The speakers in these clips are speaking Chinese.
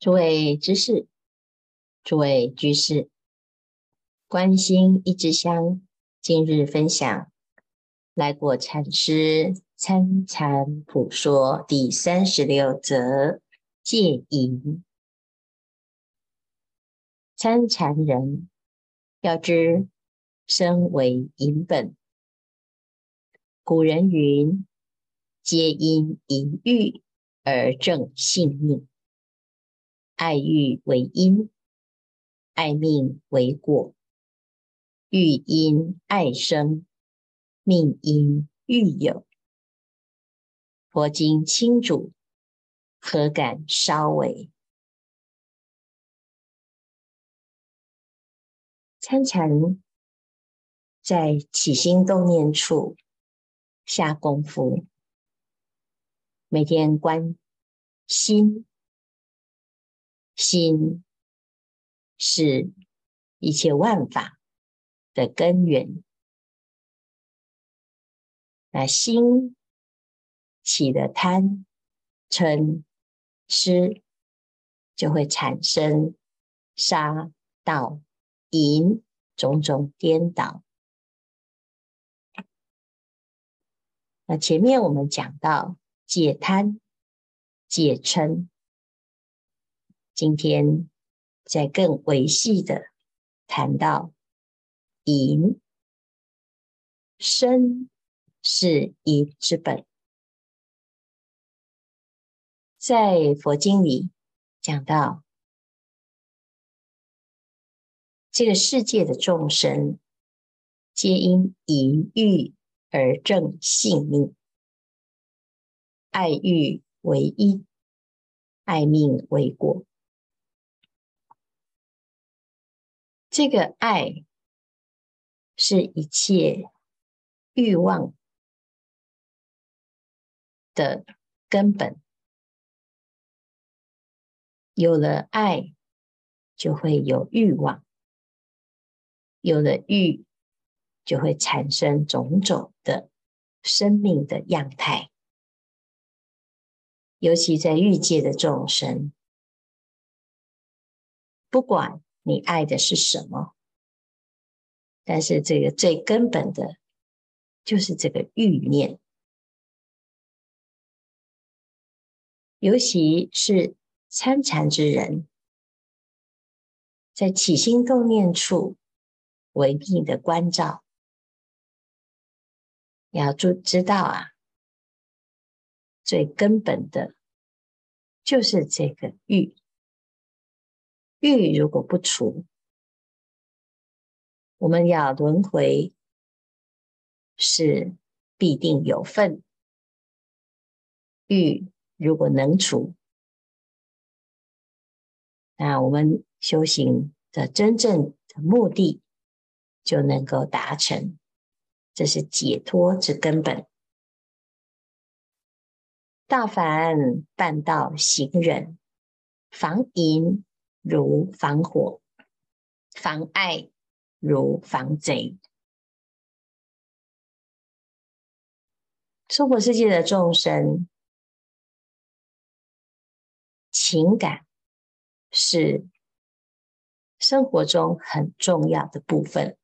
诸位知识，诸位居士，观心一支香，今日分享来果禅师参禅普说第三十六则戒淫。参禅人要知身为淫本，古人云：皆因淫欲而正性命。爱欲为因，爱命为果。欲因爱生，命因欲有。佛经清楚，何敢稍微？参禅在起心动念处下功夫，每天观心。心是一切万法的根源，那心起了贪、嗔、痴，就会产生杀、盗、淫种种颠倒。那前面我们讲到戒贪、戒嗔。今天再更维系的谈到淫，身是淫之本，在佛经里讲到，这个世界的众生皆因淫欲而正性命，爱欲为因，爱命为果。这个爱是一切欲望的根本。有了爱，就会有欲望；有了欲，就会产生种种的生命的样态。尤其在欲界的众生，不管。你爱的是什么？但是这个最根本的，就是这个欲念，尤其是参禅之人，在起心动念处，唯一的关照，要知知道啊，最根本的，就是这个欲。欲如果不除，我们要轮回是必定有份。欲如果能除，那我们修行的真正的目的就能够达成，这是解脱之根本。大凡办道行人，防淫。如防火，防爱如防贼。娑婆世界的众生，情感是生活中很重要的部分。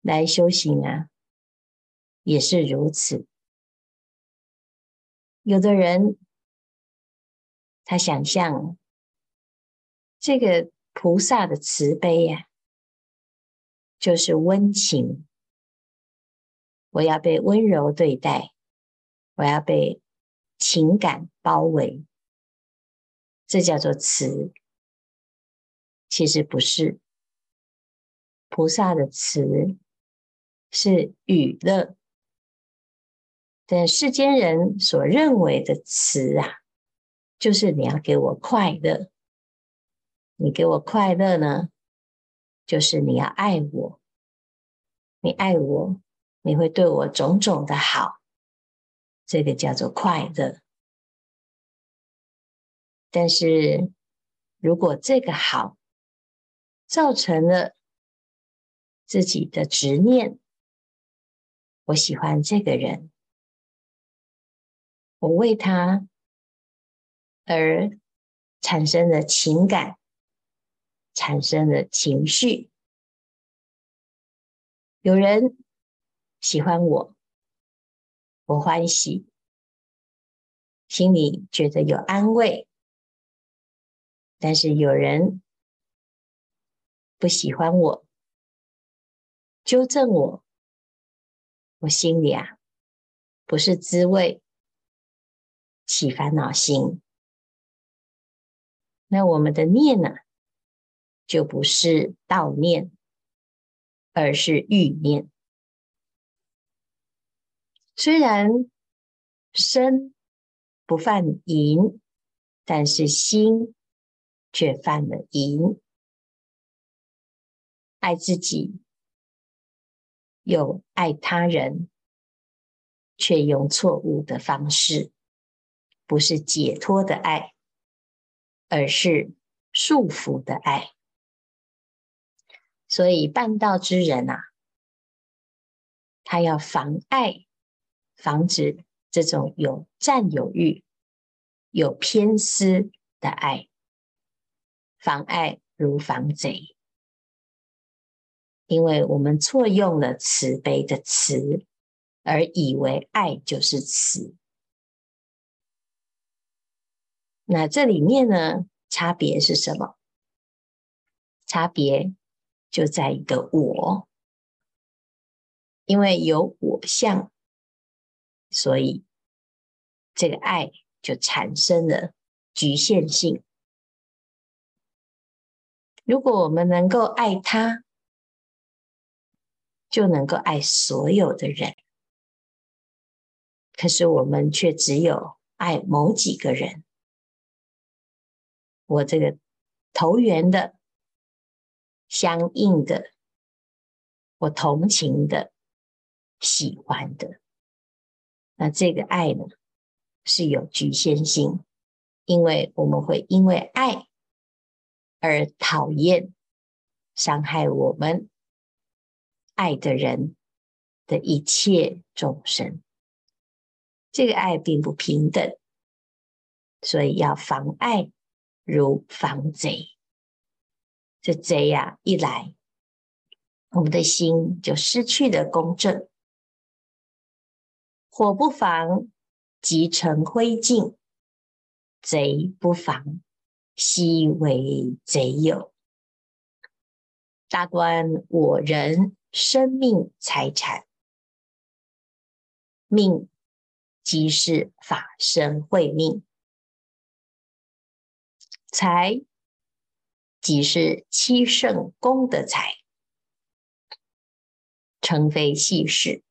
来修行啊，也是如此。有的人，他想象。这个菩萨的慈悲呀、就是温情。我要被温柔对待，我要被情感包围，这叫做慈。其实不是，菩萨的慈是与乐，但世间人所认为的慈啊，就是你要给我快乐。你给我快乐呢，就是你要爱我，你爱我，你会对我种种的好，这个叫做快乐。但是如果这个好造成了自己的执念，我喜欢这个人，我为他而产生了情感，产生了情绪。有人喜欢我，我欢喜，心里觉得有安慰。但是有人不喜欢我，纠正我，我心里啊不是滋味，起烦恼心。那我们的念呢，就不是道念，而是欲念。虽然身不犯淫，但是心。却犯了淫，爱自己又爱他人，却用错误的方式，不是解脱的爱，而是束缚的爱。所以办道之人啊，他要防爱，防止这种有占有欲、有偏私的爱。防爱如防贼，因为我们错用了慈悲的慈，而以为爱就是慈。那这里面呢，差别是什么？差别就在一个我，因为有我相，所以这个爱就产生了局限性。如果我们能够爱他，就能够爱所有的人。可是我们却只有爱某几个人。我这个投缘的、相应的、我同情的、喜欢的，那这个爱呢，是有局限性，因为我们会因为爱。而讨厌伤害我们爱的人的一切众生，这个爱并不平等，所以要防爱如防贼。这贼呀一来，我们的心就失去了公正。火不防，即成灰烬；贼不防。悉为贼有，大观我人生命财产，命即是法身慧命，财即是七圣功德财，成非细事。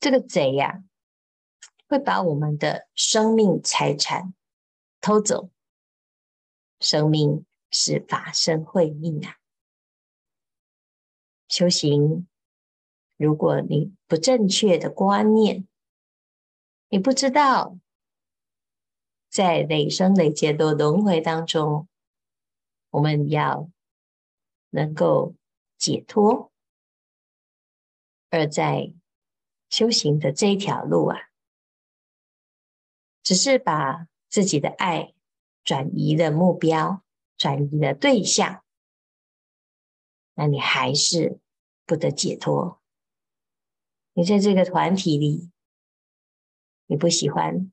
这个贼呀、啊。会把我们的生命财产偷走。生命是法身慧命啊！修行，如果你不正确的观念，你不知道，在累生累劫的轮回当中，我们要能够解脱，而在修行的这一条路啊。只是把自己的爱转移了目标，转移了对象，那你还是不得解脱。你在这个团体里，你不喜欢，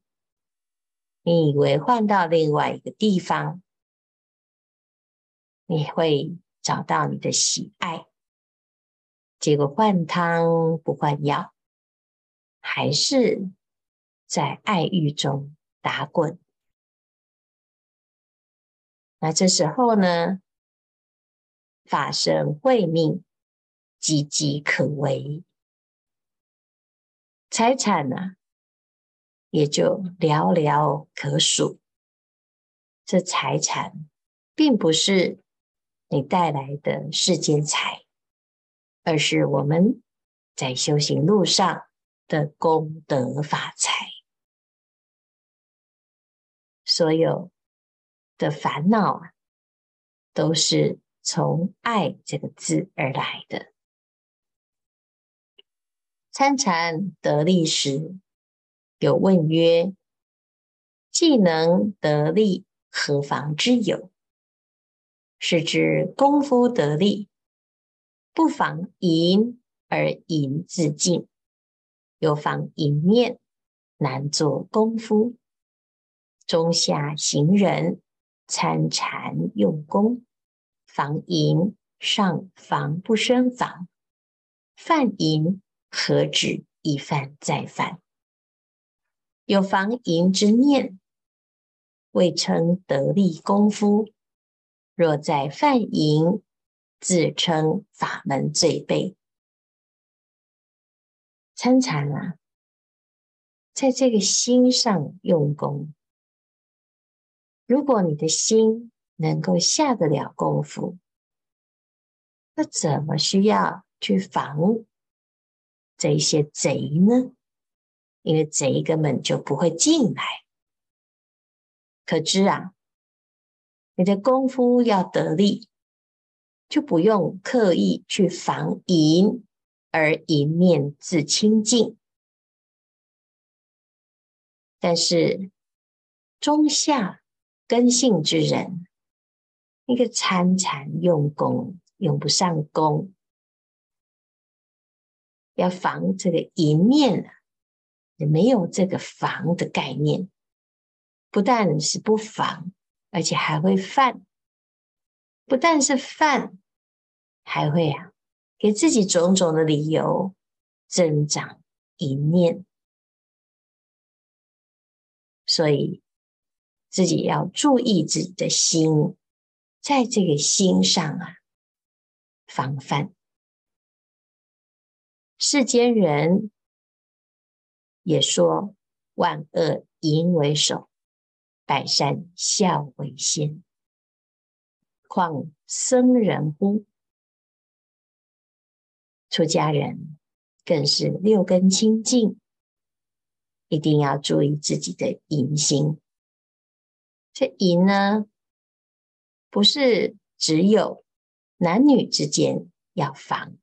你以为换到另外一个地方，你会找到你的喜爱，结果换汤不换药，还是。在爱欲中打滚，那这时候呢，法身慧命岌岌可危，财产呢、也就寥寥可数。这财产并不是你带来的世间财，而是我们在修行路上的功德法财。所有的烦恼啊，都是从“爱”这个字而来的。参禅得力时，有问曰：“既能得力，何妨之有？是知功夫得力，不妨淫而淫自尽，又妨淫念，难做功夫。中下行人参禅用功，防淫上防不胜防，犯淫何止一犯再犯？有防淫之念，未称得力功夫。若在犯淫，自称法门罪备。参禅啊，在这个心上用功。如果你的心能够下得了功夫，那怎么需要去防这些贼呢？因为贼根本就不会进来。可知啊，你的功夫要得力，就不用刻意去防淫，而淫念自清净。但是中下根性之人，那个参禅用功用不上功，要防这个淫念啊，也没有这个防的概念，不但是不防。而且还会犯，不但是犯，还会啊，给自己种种的理由增长一念，所以自己要注意自己的心，在这个心上啊，防范。世间人也说，万恶淫为首。百善孝为先，况僧人乎？出家人更是六根清净，一定要注意自己的淫心。这淫呢，不是只有男女之间要防，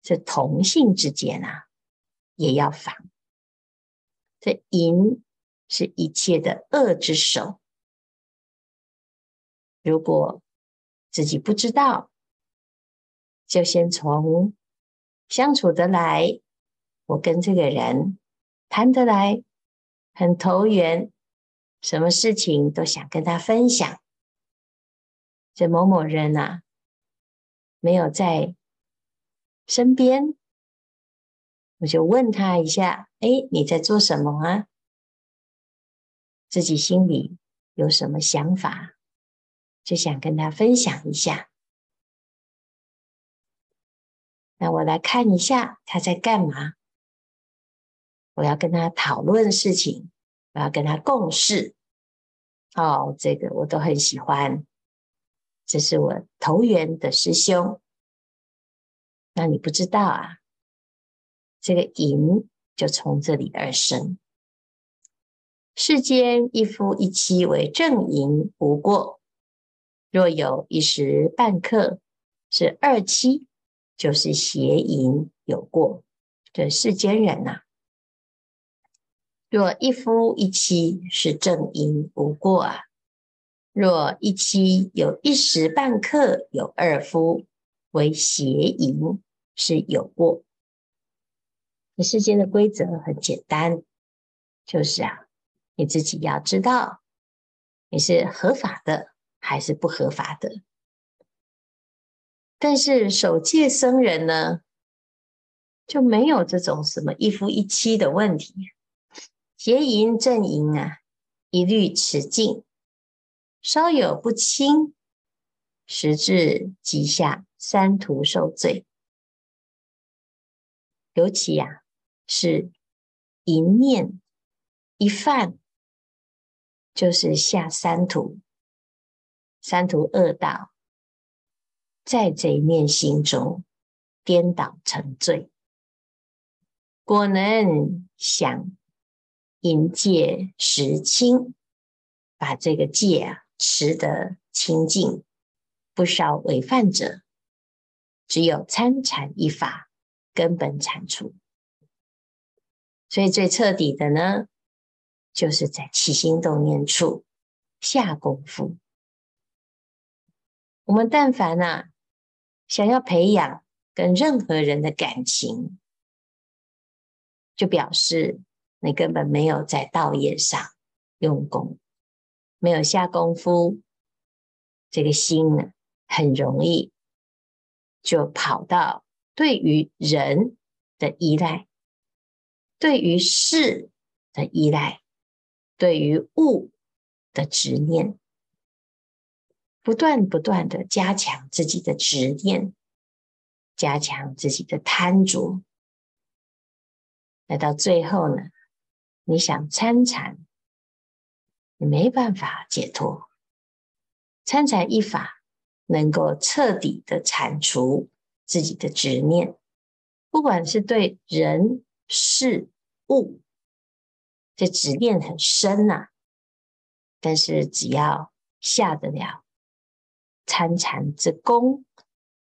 这同性之间啊，也要防。这淫。是一切的恶之首。如果自己不知道，就先从相处得来，我跟这个人谈得来，很投缘，什么事情都想跟他分享。这某某人啊，没有在身边，我就问他一下：“哎，你在做什么啊？”自己心里有什么想法，就想跟他分享一下。那我来看一下他在干嘛。我要跟他讨论事情，我要跟他共事。哦，这个我都很喜欢。这是我投缘的师兄。那你不知道啊？这个淫就从这里而生。世间一夫一妻为正淫无过，若有一时半刻是二妻，就是邪淫有过。这世间人呐、啊，若一夫一妻是正淫无过啊，若一妻有一时半刻有二夫为邪淫是有过。世间的规则很简单，就是啊。你自己要知道，你是合法的还是不合法的。但是守戒僧人呢，就没有这种什么一夫一妻的问题，邪淫正淫啊，一律持净，稍有不清，十至即下三途受罪。尤其呀、啊，是一念一犯。就是下三途，三途恶道，在这一念心中颠倒成罪。果能想引戒持清，把这个戒啊持得清净，不少违犯者，只有参禅一法根本铲除。所以最彻底的呢，就是在起心动念处下功夫。我们但凡啊，想要培养跟任何人的感情，就表示你根本没有在道业上用功，没有下功夫，这个心呢，很容易就跑到对于人的依赖，对于事的依赖，对于物的执念。不断不断的加强自己的执念，加强自己的贪着，来到最后呢，你想参禅，你没办法解脱。参禅一法能够彻底的铲除自己的执念，不管是对人事物，这执念很深呐、啊，但是只要下得了。参禅之功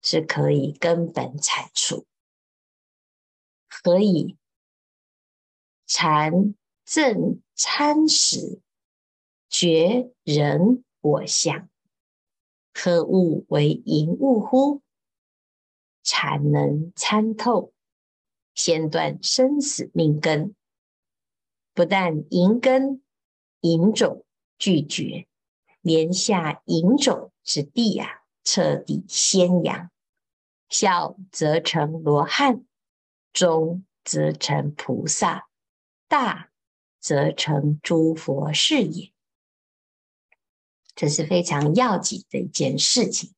是可以根本铲除，何以禅正参时，觉人我相，何物为淫物乎？禅能参透，先断生死命根，不但银根、银种俱绝，连下银种。之地呀、啊，彻底宣扬，小则成罗汉，中则成菩萨，大则成诸佛是也。这是非常要紧的一件事情，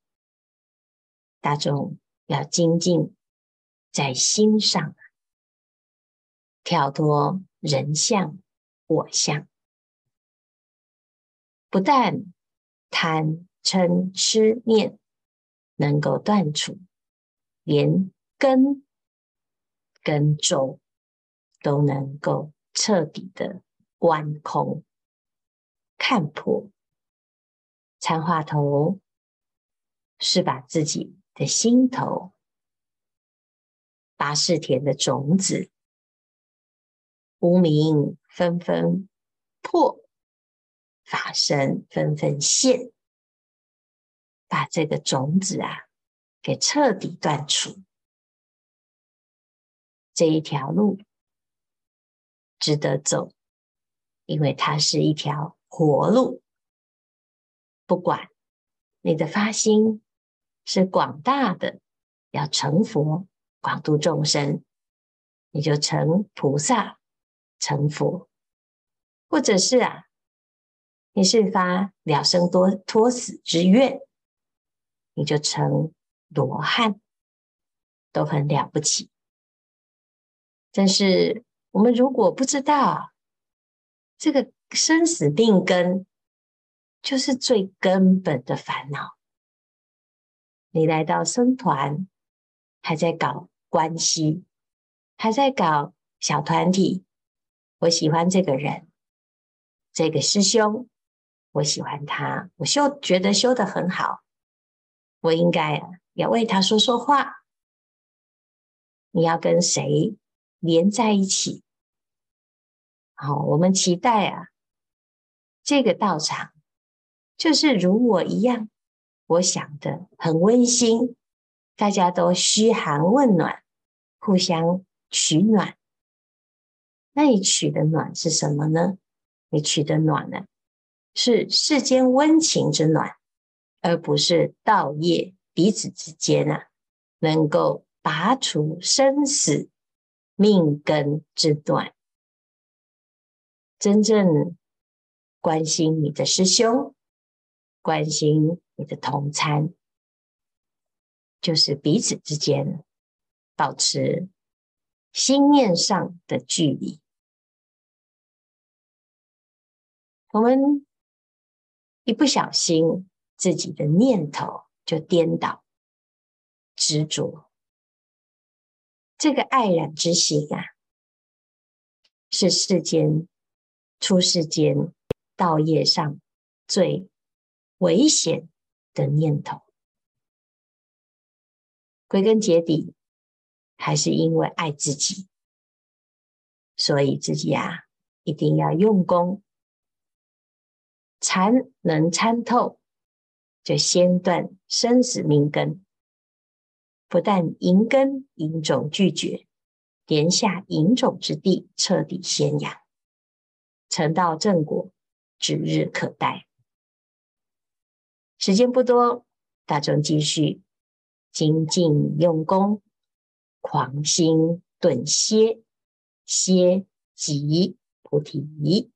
大众要精进在心上，跳脱人相、我相，不但贪。嗔痴念能够断除，连根跟种都能够彻底的观空看破。参话头是把自己的心头八识田的种子，无明纷纷破，法身纷纷现。把这个种子啊，给彻底断除，这一条路值得走，因为它是一条活路。不管你的发心是广大的，要成佛、广度众生，你就成菩萨、成佛；或者是啊，你是发了生多脱死之愿。你就成罗汉，都很了不起。但是我们如果不知道这个生死病根，就是最根本的烦恼。你来到僧团，还在搞关系，还在搞小团体。我喜欢这个人，这个师兄，我喜欢他，我修觉得修得很好。我应该要为他说说话。你要跟谁连在一起？好，我们期待啊，这个道场就是如我一样，我想的很温馨，大家都嘘寒问暖，互相取暖。那你取的暖是什么呢？你取的暖呢，是世间温情之暖。而不是道业彼此之间啊，能够拔除生死命根之断，真正关心你的师兄，关心你的同参，就是彼此之间保持心念上的距离。我们一不小心。自己的念头就颠倒、执着，这个爱染之心啊，是世间出世间道业上最危险的念头。归根结底，还是因为爱自己，所以自己啊，一定要用功，禅能参透，就先断生死命根，不但营根营种俱绝，连下营种之地彻底宣扬，成道正果指日可待。时间不多，大众继续精进用功，狂心顿歇，歇即菩提。